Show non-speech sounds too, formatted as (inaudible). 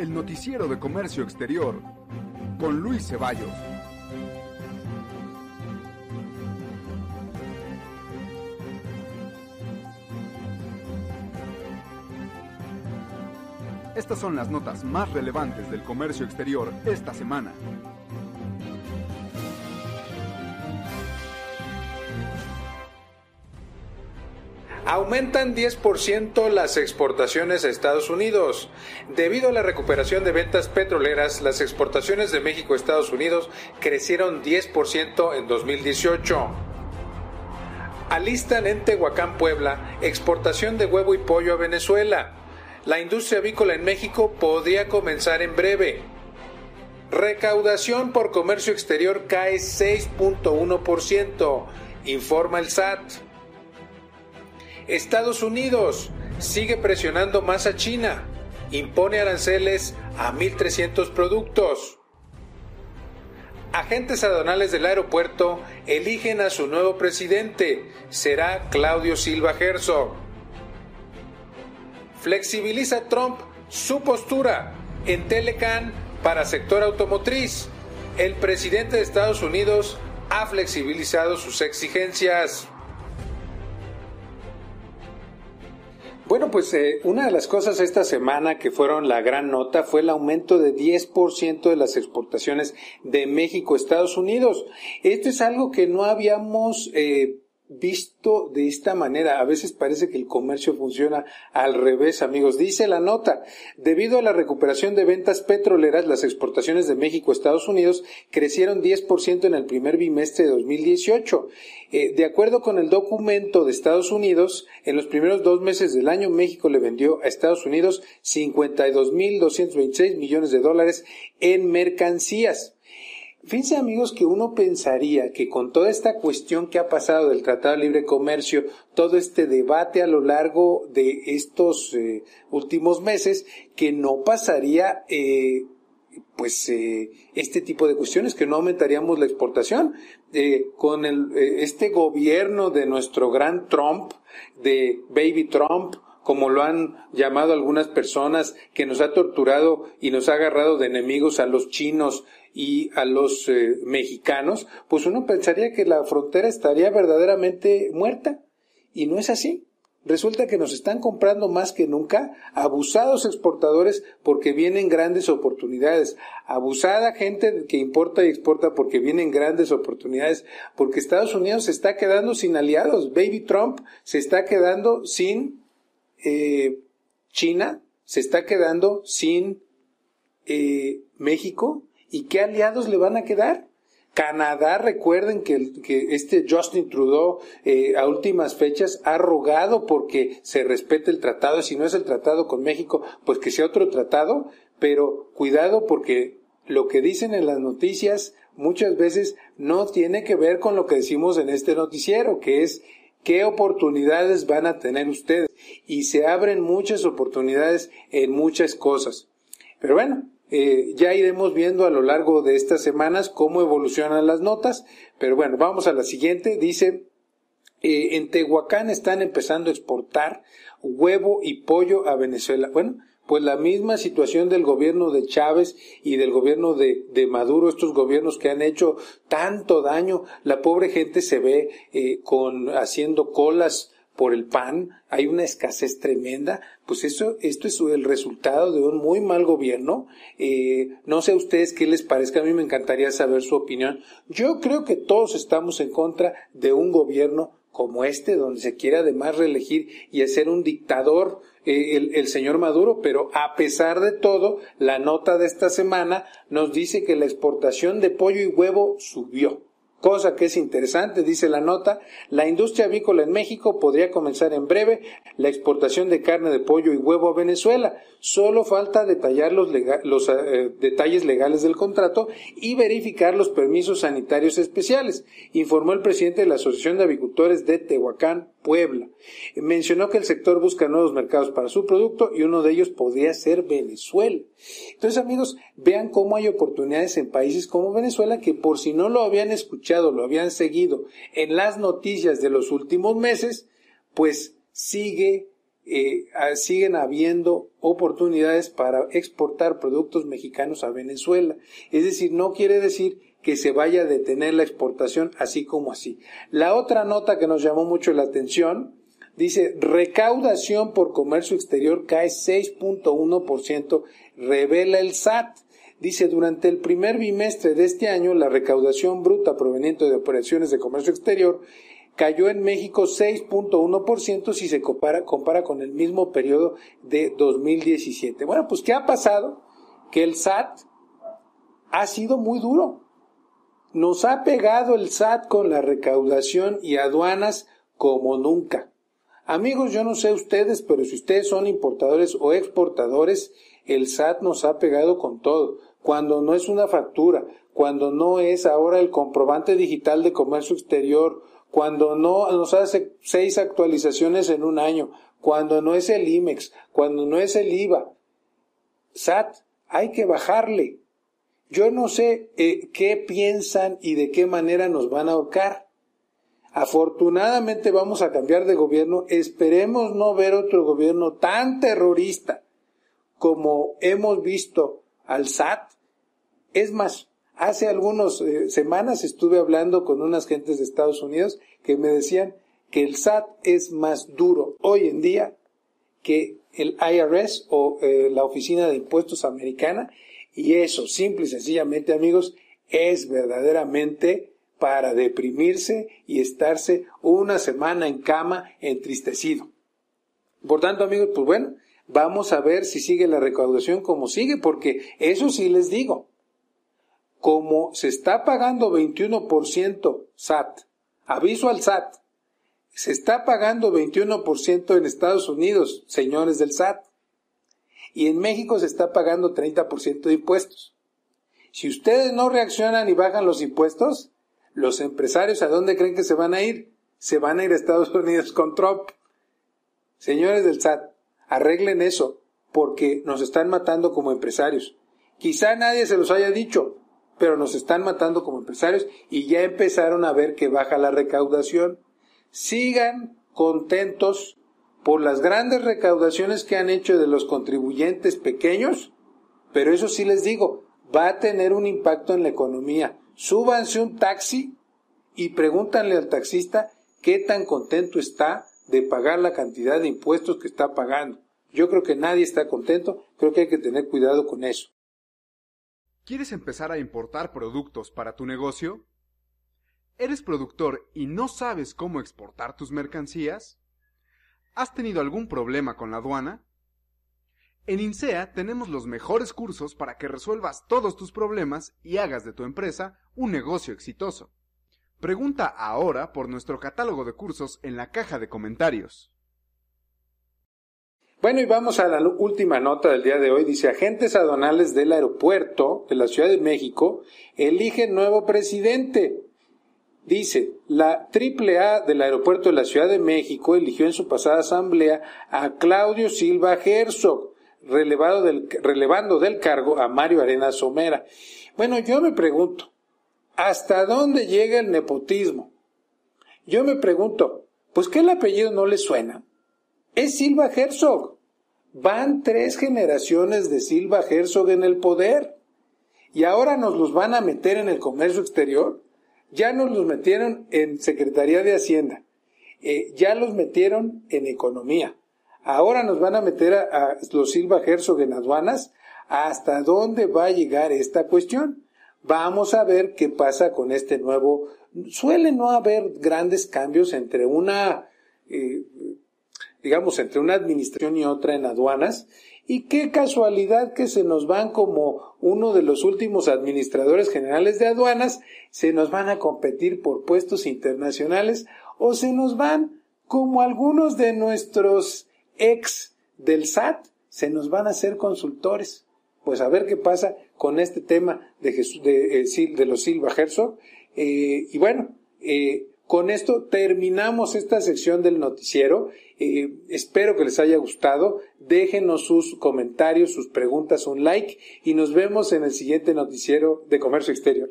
el noticiero de comercio exterior, con Luis Ceballos. Estas son las notas más relevantes del comercio exterior esta semana. Aumentan 10% las exportaciones a Estados Unidos. Debido a la recuperación de ventas petroleras, las exportaciones de México a Estados Unidos crecieron 10% en 2018. Alistan en Tehuacán, Puebla, exportación de huevo y pollo a Venezuela. La industria avícola en México podría comenzar en breve. Recaudación por comercio exterior cae 6.1%, informa el SAT. Estados Unidos sigue presionando más a China. Impone aranceles a 1.300 productos. Agentes aduanales del aeropuerto eligen a su nuevo presidente. Será Claudio Silva Herzog. Flexibiliza Trump su postura en Telecan para sector automotriz. El presidente de Estados Unidos ha flexibilizado sus exigencias. Bueno, pues eh, una de las cosas esta semana que fueron la gran nota fue el aumento de 10% de las exportaciones de México a Estados Unidos. Esto es algo que no habíamos eh, visto de esta manera. A veces parece que el comercio funciona al revés, amigos. Dice la nota, debido a la recuperación de ventas petroleras, las exportaciones de México a Estados Unidos crecieron 10% en el primer bimestre de 2018. Eh, de acuerdo con el documento de Estados Unidos, en los primeros dos meses del año México le vendió a Estados Unidos 52.226 millones de dólares en mercancías. Fíjense amigos que uno pensaría que con toda esta cuestión que ha pasado del Tratado de Libre Comercio, todo este debate a lo largo de estos eh, últimos meses, que no pasaría eh, pues eh, este tipo de cuestiones, que no aumentaríamos la exportación. con el, este gobierno de nuestro gran Trump, de Baby Trump, como lo han llamado algunas personas, que nos ha torturado y nos ha agarrado de enemigos a los chinos y a los eh, mexicanos, pues uno pensaría que la frontera estaría verdaderamente muerta. Y no es así. Resulta que nos están comprando más que nunca, abusados exportadores porque vienen grandes oportunidades, abusada gente que importa y exporta porque vienen grandes oportunidades, porque Estados Unidos se está quedando sin aliados, Baby Trump se está quedando sin eh, China, se está quedando sin eh, México, ¿Y qué aliados le van a quedar? Canadá, recuerden que, que este Justin Trudeau eh, a últimas fechas ha rogado porque se respete el tratado, si no es el tratado con México, pues que sea otro tratado, pero cuidado porque lo que dicen en las noticias muchas veces no tiene que ver con lo que decimos en este noticiero, que es qué oportunidades van a tener ustedes. Y se abren muchas oportunidades en muchas cosas. Pero bueno, eh, ya iremos viendo a lo largo de estas semanas cómo evolucionan las notas, pero bueno, vamos a la siguiente. Dice, eh, en Tehuacán están empezando a exportar huevo y pollo a Venezuela. Bueno, pues la misma situación del gobierno de Chávez y del gobierno de, Maduro, estos gobiernos que han hecho tanto daño, la pobre gente se ve eh, con haciendo colas por el pan, hay una escasez tremenda, pues eso, esto es el resultado de un muy mal gobierno. Eh, no sé a ustedes qué les parezca, a mí me encantaría saber su opinión. Yo creo que todos estamos en contra de un gobierno como este, donde se quiere además reelegir y hacer un dictador eh, el, el, señor Maduro, pero a pesar de todo, la nota de esta semana nos dice que la exportación de pollo y huevo subió. Cosa que es interesante, dice la nota, la industria avícola en México podría comenzar en breve la exportación de carne de pollo y huevo a Venezuela. Solo falta detallar los, eh, detalles legales del contrato y verificar los permisos sanitarios especiales, informó el presidente de la Asociación de Avicultores de Tehuacán, Puebla. Mencionó que el sector busca nuevos mercados para su producto y uno de ellos podría ser Venezuela. Entonces, amigos, vean cómo hay oportunidades en países como Venezuela que por si no lo habían escuchado, lo habían seguido en las noticias de los últimos meses, pues sigue eh, siguen habiendo oportunidades para exportar productos mexicanos a Venezuela. Es decir, no quiere decir que se vaya a detener la exportación así como así. La otra nota que nos llamó mucho la atención dice recaudación por comercio exterior cae 6.1%, revela el SAT. Dice, durante el primer bimestre de este año, la recaudación bruta proveniente de operaciones de comercio exterior cayó en México 6.1% si se compara, con el mismo periodo de 2017. Bueno, pues ¿qué ha pasado? Que el SAT ha sido muy duro. Nos ha pegado el SAT con la recaudación y aduanas como nunca. Amigos, yo no sé ustedes, pero si ustedes son importadores o exportadores, el SAT nos ha pegado con todo. Cuando no es una factura, cuando no es ahora el comprobante digital de comercio exterior, cuando no nos hace seis actualizaciones en un año, cuando no es el IMEX, cuando no es el IVA. SAT, hay que bajarle. Yo no sé eh, qué piensan y de qué manera nos van a ahorcar. Afortunadamente vamos a cambiar de gobierno. Esperemos no ver otro gobierno tan terrorista como hemos visto al SAT. Es más, hace algunas eh, semanas estuve hablando con unas gentes de Estados Unidos que me decían que el SAT es más duro hoy en día que el IRS o eh, la Oficina de Impuestos Americana y eso, simple y sencillamente, amigos, es verdaderamente para deprimirse y estarse una semana en cama entristecido. Por tanto, amigos, pues bueno, vamos a ver si sigue la recaudación como sigue, porque eso sí les digo. Como se está pagando 21% SAT, aviso al SAT, se está pagando 21% en Estados Unidos, señores del SAT y en México se está pagando 30% de impuestos. Si ustedes no reaccionan y bajan los impuestos, los empresarios a dónde creen que se van a ir? Se van a ir a Estados (laughs) Unidos con Trump. Señores del SAT, arreglen eso, porque nos están matando como empresarios. Quizá nadie se los haya dicho, pero nos están matando como empresarios y ya empezaron a ver que baja la recaudación. Sigan contentos por las grandes recaudaciones que han hecho de los contribuyentes pequeños, pero eso sí les digo, va a tener un impacto en la economía. Súbanse un taxi y pregúntanle al taxista qué tan contento está de pagar la cantidad de impuestos que está pagando. Yo creo que nadie está contento, creo que hay que tener cuidado con eso. ¿Quieres empezar a importar productos para tu negocio? ¿Eres productor y no sabes cómo exportar tus mercancías? ¿Has tenido algún problema con la aduana? En INSEA tenemos los mejores cursos para que resuelvas todos tus problemas y hagas de tu empresa un negocio exitoso. Pregunta ahora por nuestro catálogo de cursos en la caja de comentarios. Bueno, y vamos a la última nota del día de hoy. Dice, agentes aduanales del aeropuerto de la Ciudad de México eligen nuevo presidente. Dice, la AAA del aeropuerto de la Ciudad de México eligió en su pasada asamblea a Claudio Silva Herzog, relevando del cargo a Mario Arena Somera. Bueno, yo me pregunto, ¿hasta dónde llega el nepotismo? Yo me pregunto, pues que el apellido no le suena. Es Silva Herzog. Van tres generaciones de Silva Herzog en el poder. ¿Y ahora nos los van a meter en el comercio exterior? Ya nos los metieron en Secretaría de Hacienda, eh, ya los metieron en Economía. Ahora nos van a meter a, los Silva Herzog en aduanas. ¿Hasta dónde va a llegar esta cuestión? Vamos a ver qué pasa con este nuevo. Suele no haber grandes cambios entre una, eh, digamos, entre una administración y otra en aduanas. Y qué casualidad que se nos van como uno de los últimos administradores generales de aduanas, se nos van a competir por puestos internacionales o se nos van como algunos de nuestros ex del SAT, se nos van a ser consultores. Pues a ver qué pasa con este tema de, de, eh, de los Silva Herzog. Eh, y bueno, eh, con esto terminamos esta sección del noticiero. Eh, espero que les haya gustado. Déjenos sus comentarios, sus preguntas, un like y nos vemos en el siguiente noticiero de Comercio Exterior.